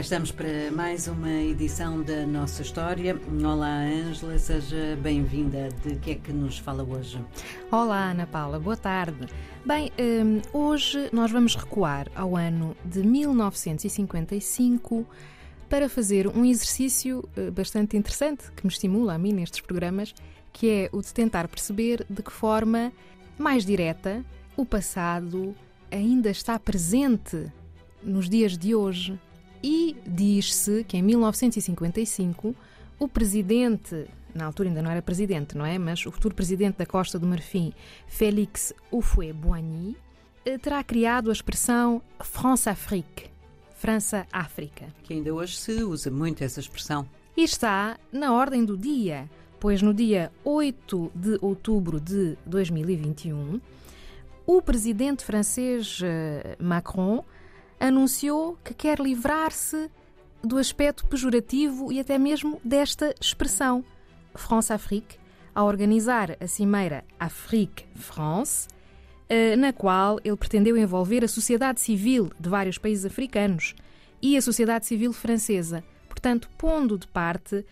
Cá estamos para mais uma edição da nossa história. Olá, Ângela, seja bem-vinda. De que é que nos fala hoje? Olá, Ana Paula, boa tarde. Bem, hum, hoje nós vamos recuar ao ano de 1955 para fazer um exercício eh, bastante interessante que me estimula a mim nestes programas, que é o de tentar perceber de que forma mais direta o passado ainda está presente nos dias de hoje. E diz-se que em 1955 o presidente, na altura ainda não era presidente, não é? Mas o futuro presidente da Costa do Marfim, Félix Houphouët-Boigny, eh, terá criado a expressão France-Afrique, França-África. Que ainda hoje se usa muito essa expressão. E está na ordem do dia, pois no dia 8 de outubro de 2021, o presidente francês eh, Macron anunciou que quer livrar-se do aspecto pejorativo e até mesmo desta expressão, France-Afrique, a organizar a cimeira Afrique-France, eh, na qual ele pretendeu envolver a sociedade civil de vários países africanos e a sociedade civil francesa, portanto, pondo de parte uh,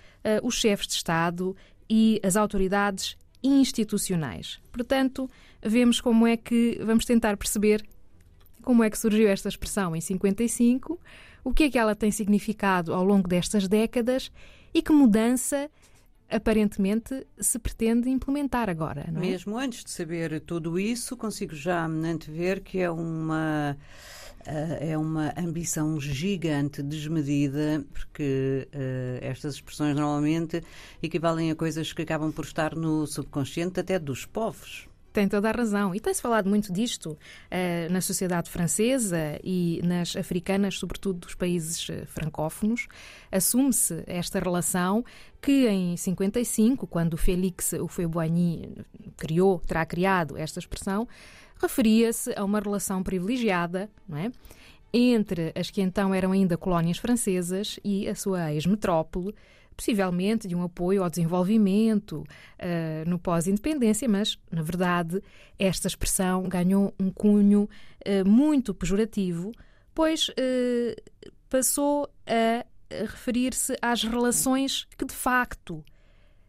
os chefes de Estado e as autoridades institucionais. Portanto, vemos como é que vamos tentar perceber como é que surgiu esta expressão em 55, o que é que ela tem significado ao longo destas décadas e que mudança aparentemente se pretende implementar agora. Não é? Mesmo antes de saber tudo isso, consigo já antever que é uma eh, é uma ambição gigante, desmedida, porque uh, estas expressões normalmente equivalem a coisas que acabam por estar no subconsciente até dos povos. Tem toda a razão. E tem-se falado muito disto uh, na sociedade francesa e nas africanas, sobretudo dos países uh, francófonos. Assume-se esta relação que em 55, quando Félix Houphouët-Boigny criou, terá criado esta expressão, referia-se a uma relação privilegiada, não é? entre as que então eram ainda colónias francesas e a sua ex-metrópole, possivelmente de um apoio ao desenvolvimento uh, no pós-independência, mas, na verdade, esta expressão ganhou um cunho uh, muito pejorativo, pois uh, passou a referir-se às relações que, de facto,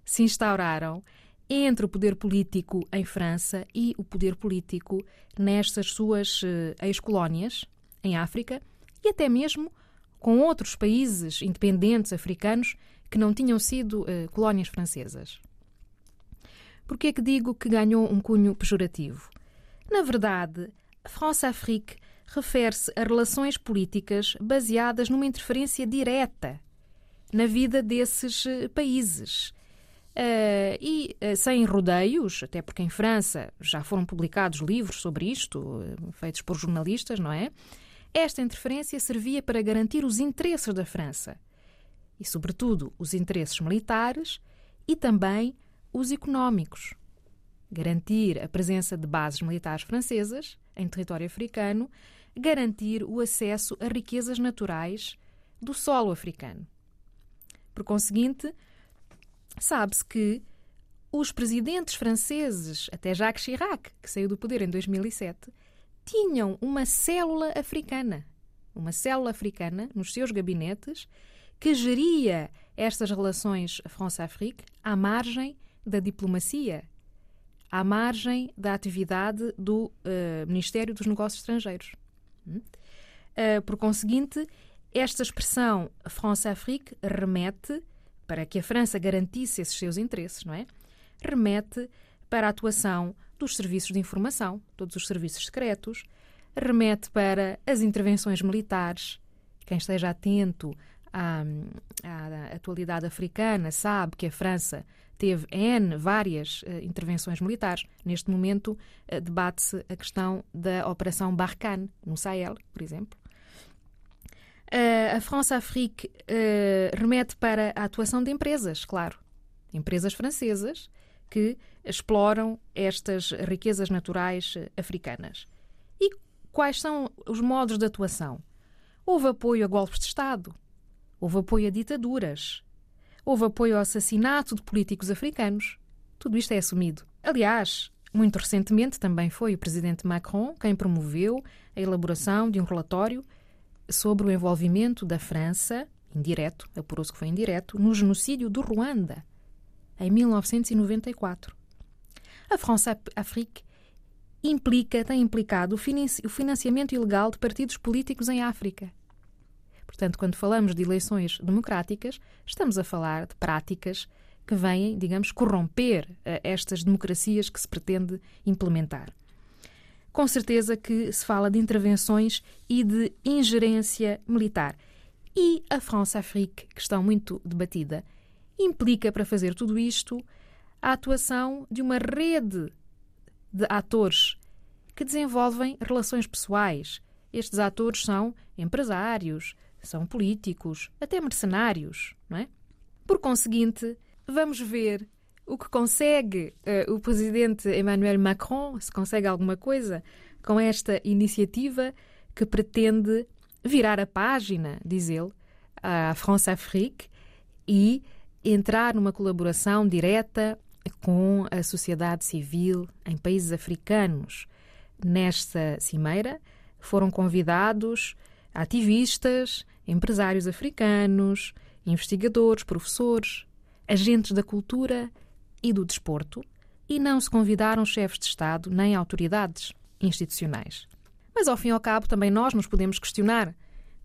se instauraram entre o poder político em França e o poder político nestas suas ex-colónias, em África, e até mesmo com outros países independentes africanos que não tinham sido uh, colónias francesas. Por que é que digo que ganhou um cunho pejorativo? Na verdade, France-Afrique refere-se a relações políticas baseadas numa interferência direta na vida desses uh, países. Uh, e uh, sem rodeios, até porque em França já foram publicados livros sobre isto, feitos por jornalistas, não é? Esta interferência servia para garantir os interesses da França e, sobretudo, os interesses militares e também os económicos. Garantir a presença de bases militares francesas em território africano, garantir o acesso a riquezas naturais do solo africano. Por conseguinte, sabe-se que os presidentes franceses, até Jacques Chirac, que saiu do poder em 2007, tinham uma célula africana, uma célula africana nos seus gabinetes que geria estas relações France-Afrique à margem da diplomacia, à margem da atividade do uh, Ministério dos Negócios Estrangeiros. Uh, por conseguinte, esta expressão France-Afrique remete, para que a França garantisse esses seus interesses, não é? Remete para a atuação dos serviços de informação, todos os serviços secretos, remete para as intervenções militares. Quem esteja atento à, à atualidade africana sabe que a França teve N várias uh, intervenções militares. Neste momento, uh, debate-se a questão da Operação Barkhane, no Sahel, por exemplo. Uh, a France-Afrique remete para a atuação de empresas, claro. Empresas francesas que exploram estas riquezas naturais africanas. E quais são os modos de atuação? Houve apoio a golpes de Estado, Houve apoio a ditaduras. Houve apoio ao assassinato de políticos africanos. Tudo isto é assumido. Aliás, muito recentemente também foi o presidente Macron quem promoveu a elaboração de um relatório sobre o envolvimento da França, indireto, apurou-se que foi indireto, no genocídio do Ruanda, em 1994. A France-Afrique implica, tem implicado o financiamento ilegal de partidos políticos em África. Portanto, quando falamos de eleições democráticas, estamos a falar de práticas que vêm, digamos, corromper uh, estas democracias que se pretende implementar. Com certeza que se fala de intervenções e de ingerência militar. E a France-Afrique, questão muito debatida, implica para fazer tudo isto a atuação de uma rede de atores que desenvolvem relações pessoais. Estes atores são empresários, são políticos, até mercenários, não é? Por conseguinte, vamos ver o que consegue uh, o presidente Emmanuel Macron, se consegue alguma coisa com esta iniciativa que pretende virar a página, diz ele, à France-Afrique e entrar numa colaboração direta com a sociedade civil em países africanos. Nesta cimeira foram convidados ativistas, empresários africanos, investigadores, professores, agentes da cultura e do desporto, e não se convidaram chefes de Estado nem autoridades institucionais. Mas, ao fim e ao cabo, também nós nos podemos questionar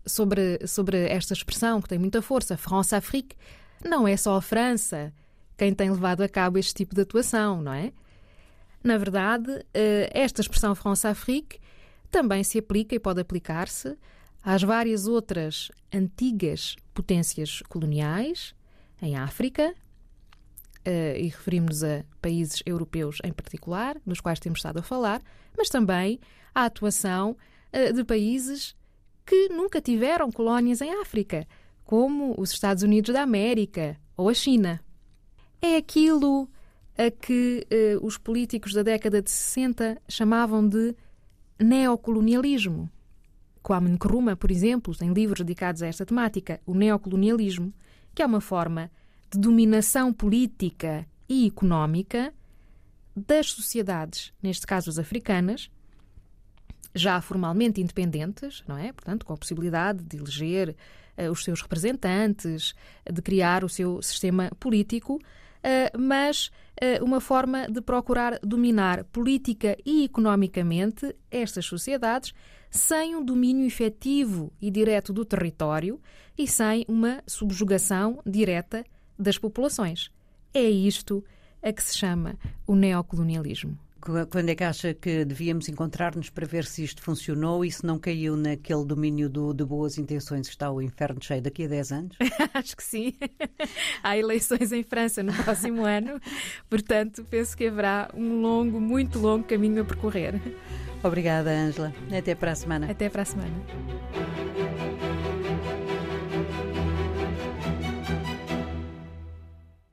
sobre, sobre esta expressão que tem muita força, France-Afrique. Não é só a França quem tem levado a cabo este tipo de atuação, não é? Na verdade, eh, esta expressão France-Afrique também se aplica e pode aplicar-se às várias outras antigas potências coloniais em África, eh, e referimos-nos a países europeus em particular, dos quais temos estado a falar, mas também à atuação eh, de países que nunca tiveram colónias em África, como os Estados Unidos da América ou a China é aquilo a que eh, os políticos da década de 60 chamavam de neocolonialismo. Kwame Nkrumah, por exemplo, tem livros dedicados a esta temática, o neocolonialismo, que é uma forma de dominação política e económica das sociedades, neste caso as africanas, já formalmente independentes, não é? Portanto, com a possibilidade de eleger os seus representantes, de criar o seu sistema político, eh, mas eh, uma forma de procurar dominar política e economicamente estas sociedades sem um domínio efetivo e direto do território e sem uma subjugação direta das populações. É isto a que se chama o neocolonialismo. Quando é que acha que devíamos encontrar-nos para ver se isto funcionou e se não caiu naquele domínio do, de boas intenções? Está o inferno cheio daqui a 10 anos? Acho que sim. Há eleições em França no próximo ano, portanto, penso que haverá um longo, muito longo caminho a percorrer. Obrigada, Ângela. Até para a semana. Até para a semana.